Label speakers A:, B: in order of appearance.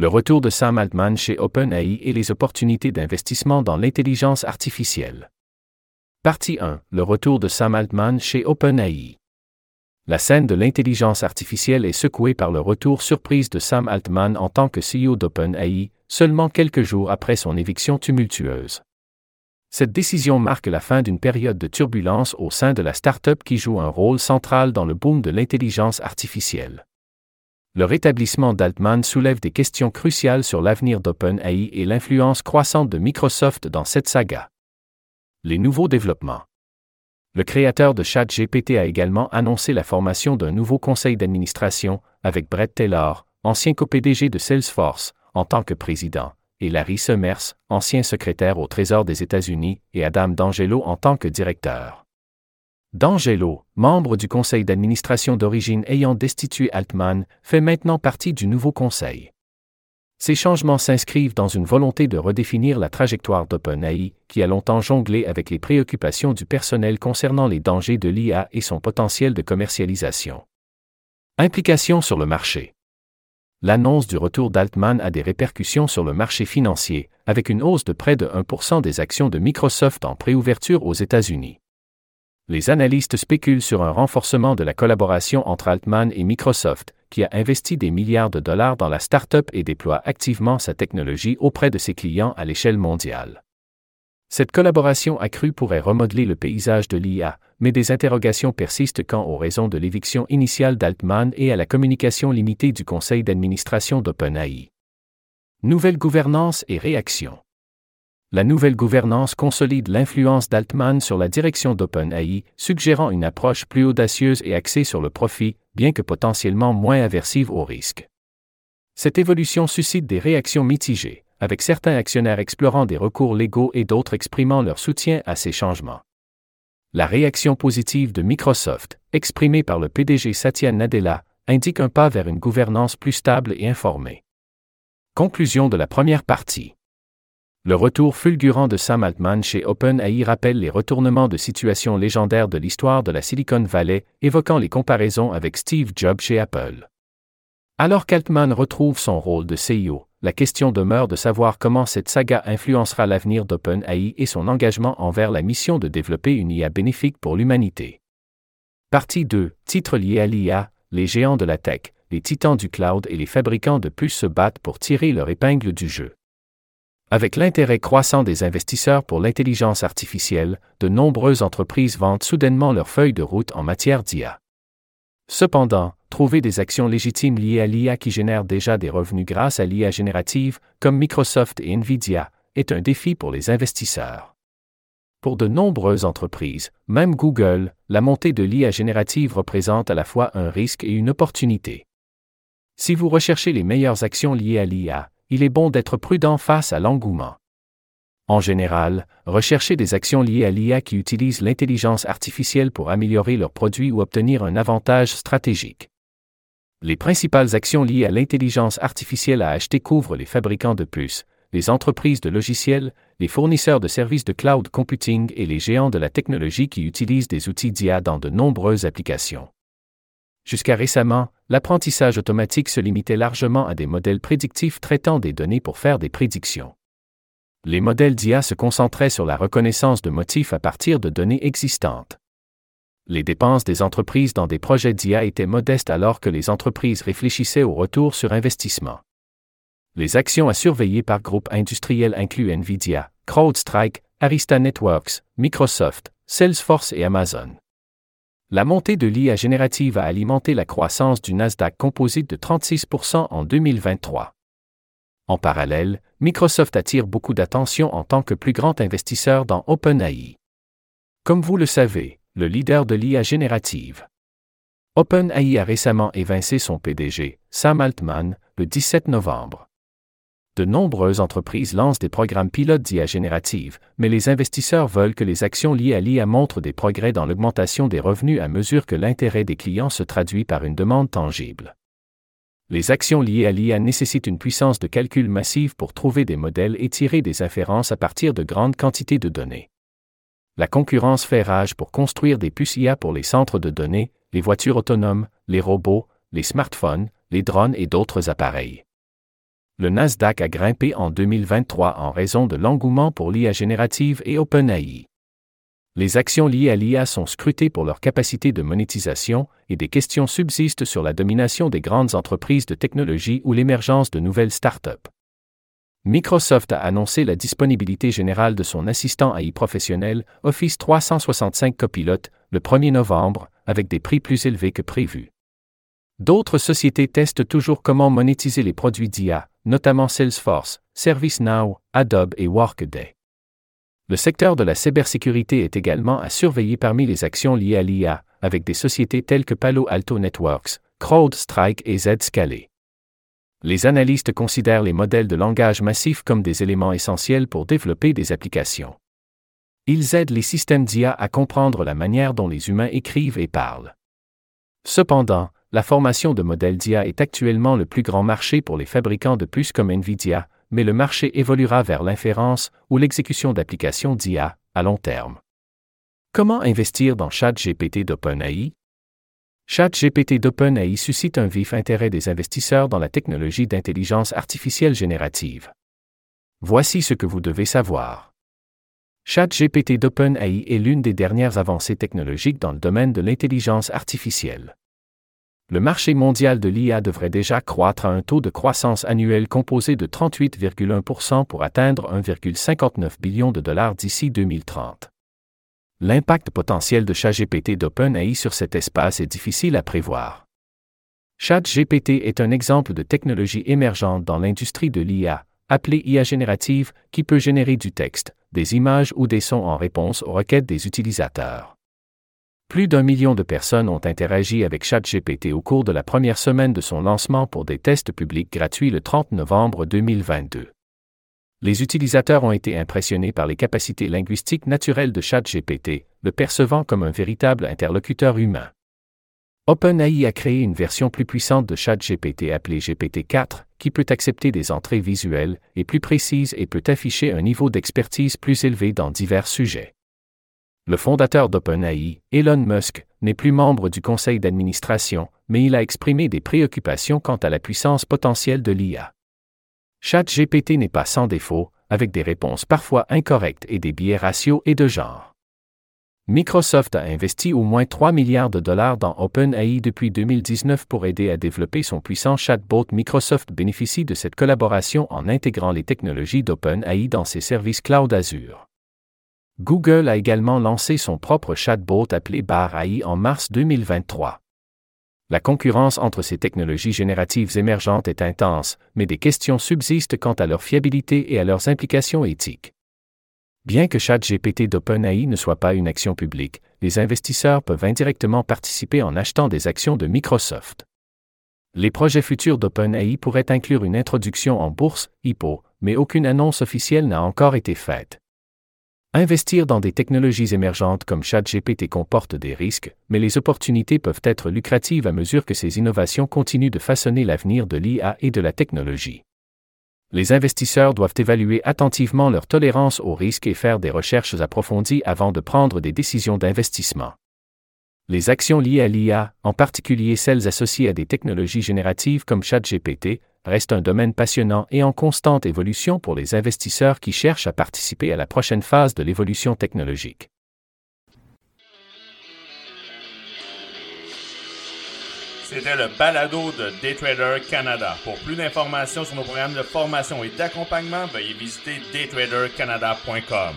A: Le retour de Sam Altman chez OpenAI et les opportunités d'investissement dans l'intelligence artificielle. Partie 1. Le retour de Sam Altman chez OpenAI. La scène de l'intelligence artificielle est secouée par le retour surprise de Sam Altman en tant que CEO d'OpenAI, seulement quelques jours après son éviction tumultueuse. Cette décision marque la fin d'une période de turbulence au sein de la start-up qui joue un rôle central dans le boom de l'intelligence artificielle. Le rétablissement d'Altman soulève des questions cruciales sur l'avenir d'OpenAI et l'influence croissante de Microsoft dans cette saga. Les nouveaux développements. Le créateur de ChatGPT a également annoncé la formation d'un nouveau conseil d'administration, avec Brett Taylor, ancien copdg de Salesforce, en tant que président, et Larry Summers, ancien secrétaire au Trésor des États-Unis, et Adam D'Angelo en tant que directeur. D'Angelo, membre du conseil d'administration d'origine ayant destitué Altman, fait maintenant partie du nouveau conseil. Ces changements s'inscrivent dans une volonté de redéfinir la trajectoire d'OpenAI, qui a longtemps jonglé avec les préoccupations du personnel concernant les dangers de l'IA et son potentiel de commercialisation. Implications sur le marché. L'annonce du retour d'Altman a des répercussions sur le marché financier, avec une hausse de près de 1% des actions de Microsoft en préouverture aux États-Unis. Les analystes spéculent sur un renforcement de la collaboration entre Altman et Microsoft, qui a investi des milliards de dollars dans la start-up et déploie activement sa technologie auprès de ses clients à l'échelle mondiale. Cette collaboration accrue pourrait remodeler le paysage de l'IA, mais des interrogations persistent quant aux raisons de l'éviction initiale d'Altman et à la communication limitée du conseil d'administration d'OpenAI. Nouvelle gouvernance et réaction. La nouvelle gouvernance consolide l'influence d'Altman sur la direction d'OpenAI, suggérant une approche plus audacieuse et axée sur le profit, bien que potentiellement moins aversive au risque. Cette évolution suscite des réactions mitigées, avec certains actionnaires explorant des recours légaux et d'autres exprimant leur soutien à ces changements. La réaction positive de Microsoft, exprimée par le PDG Satya Nadella, indique un pas vers une gouvernance plus stable et informée. Conclusion de la première partie. Le retour fulgurant de Sam Altman chez OpenAI rappelle les retournements de situation légendaires de l'histoire de la Silicon Valley, évoquant les comparaisons avec Steve Jobs chez Apple. Alors qu'Altman retrouve son rôle de CEO, la question demeure de savoir comment cette saga influencera l'avenir d'OpenAI et son engagement envers la mission de développer une IA bénéfique pour l'humanité. Partie 2. Titre lié à l'IA, les géants de la tech, les titans du cloud et les fabricants de puces se battent pour tirer leur épingle du jeu. Avec l'intérêt croissant des investisseurs pour l'intelligence artificielle, de nombreuses entreprises vendent soudainement leur feuille de route en matière d'IA. Cependant, trouver des actions légitimes liées à l'IA qui génèrent déjà des revenus grâce à l'IA générative, comme Microsoft et Nvidia, est un défi pour les investisseurs. Pour de nombreuses entreprises, même Google, la montée de l'IA générative représente à la fois un risque et une opportunité. Si vous recherchez les meilleures actions liées à l'IA, il est bon d'être prudent face à l'engouement. En général, recherchez des actions liées à l'IA qui utilisent l'intelligence artificielle pour améliorer leurs produits ou obtenir un avantage stratégique. Les principales actions liées à l'intelligence artificielle à acheter couvrent les fabricants de puces, les entreprises de logiciels, les fournisseurs de services de cloud computing et les géants de la technologie qui utilisent des outils d'IA dans de nombreuses applications. Jusqu'à récemment, l'apprentissage automatique se limitait largement à des modèles prédictifs traitant des données pour faire des prédictions. Les modèles d'IA se concentraient sur la reconnaissance de motifs à partir de données existantes. Les dépenses des entreprises dans des projets d'IA étaient modestes alors que les entreprises réfléchissaient au retour sur investissement. Les actions à surveiller par groupe industriel incluent Nvidia, CrowdStrike, Arista Networks, Microsoft, Salesforce et Amazon. La montée de l'IA générative a alimenté la croissance du Nasdaq composite de 36% en 2023. En parallèle, Microsoft attire beaucoup d'attention en tant que plus grand investisseur dans OpenAI. Comme vous le savez, le leader de l'IA générative. OpenAI a récemment évincé son PDG, Sam Altman, le 17 novembre. De nombreuses entreprises lancent des programmes pilotes d'IA générative, mais les investisseurs veulent que les actions liées à l'IA montrent des progrès dans l'augmentation des revenus à mesure que l'intérêt des clients se traduit par une demande tangible. Les actions liées à l'IA nécessitent une puissance de calcul massive pour trouver des modèles et tirer des inférences à partir de grandes quantités de données. La concurrence fait rage pour construire des puces IA pour les centres de données, les voitures autonomes, les robots, les smartphones, les drones et d'autres appareils. Le Nasdaq a grimpé en 2023 en raison de l'engouement pour l'IA générative et OpenAI. Les actions liées à l'IA sont scrutées pour leur capacité de monétisation et des questions subsistent sur la domination des grandes entreprises de technologie ou l'émergence de nouvelles startups. Microsoft a annoncé la disponibilité générale de son assistant AI professionnel Office 365 Copilot le 1er novembre, avec des prix plus élevés que prévu. D'autres sociétés testent toujours comment monétiser les produits d'IA, notamment Salesforce, ServiceNow, Adobe et Workday. Le secteur de la cybersécurité est également à surveiller parmi les actions liées à l'IA, avec des sociétés telles que Palo Alto Networks, CrowdStrike et Zscaler. Les analystes considèrent les modèles de langage massif comme des éléments essentiels pour développer des applications. Ils aident les systèmes d'IA à comprendre la manière dont les humains écrivent et parlent. Cependant, la formation de modèles d'IA est actuellement le plus grand marché pour les fabricants de puces comme Nvidia, mais le marché évoluera vers l'inférence ou l'exécution d'applications d'IA à long terme. Comment investir dans ChatGPT d'OpenAI? ChatGPT d'OpenAI suscite un vif intérêt des investisseurs dans la technologie d'intelligence artificielle générative. Voici ce que vous devez savoir. ChatGPT d'OpenAI est l'une des dernières avancées technologiques dans le domaine de l'intelligence artificielle le marché mondial de l'IA devrait déjà croître à un taux de croissance annuel composé de 38,1% pour atteindre 1,59 billion de dollars d'ici 2030. L'impact potentiel de ChatGPT d'OpenAI sur cet espace est difficile à prévoir. ChatGPT est un exemple de technologie émergente dans l'industrie de l'IA, appelée IA générative, qui peut générer du texte, des images ou des sons en réponse aux requêtes des utilisateurs. Plus d'un million de personnes ont interagi avec ChatGPT au cours de la première semaine de son lancement pour des tests publics gratuits le 30 novembre 2022. Les utilisateurs ont été impressionnés par les capacités linguistiques naturelles de ChatGPT, le percevant comme un véritable interlocuteur humain. OpenAI a créé une version plus puissante de ChatGPT appelée GPT-4, qui peut accepter des entrées visuelles et plus précises et peut afficher un niveau d'expertise plus élevé dans divers sujets le fondateur d'OpenAI, Elon Musk, n'est plus membre du conseil d'administration, mais il a exprimé des préoccupations quant à la puissance potentielle de l'IA. ChatGPT n'est pas sans défaut, avec des réponses parfois incorrectes et des biais ratios et de genre. Microsoft a investi au moins 3 milliards de dollars dans OpenAI depuis 2019 pour aider à développer son puissant chatbot. Microsoft bénéficie de cette collaboration en intégrant les technologies d'OpenAI dans ses services cloud Azure. Google a également lancé son propre chatbot appelé Bar AI en mars 2023. La concurrence entre ces technologies génératives émergentes est intense, mais des questions subsistent quant à leur fiabilité et à leurs implications éthiques. Bien que ChatGPT d'OpenAI ne soit pas une action publique, les investisseurs peuvent indirectement participer en achetant des actions de Microsoft. Les projets futurs d'OpenAI pourraient inclure une introduction en bourse, IPO, mais aucune annonce officielle n'a encore été faite. Investir dans des technologies émergentes comme ChatGPT comporte des risques, mais les opportunités peuvent être lucratives à mesure que ces innovations continuent de façonner l'avenir de l'IA et de la technologie. Les investisseurs doivent évaluer attentivement leur tolérance aux risques et faire des recherches approfondies avant de prendre des décisions d'investissement. Les actions liées à l'IA, en particulier celles associées à des technologies génératives comme ChatGPT, reste un domaine passionnant et en constante évolution pour les investisseurs qui cherchent à participer à la prochaine phase de l'évolution technologique.
B: C'était le balado de Daytrader Canada. Pour plus d'informations sur nos programmes de formation et d'accompagnement, veuillez visiter daytradercanada.com.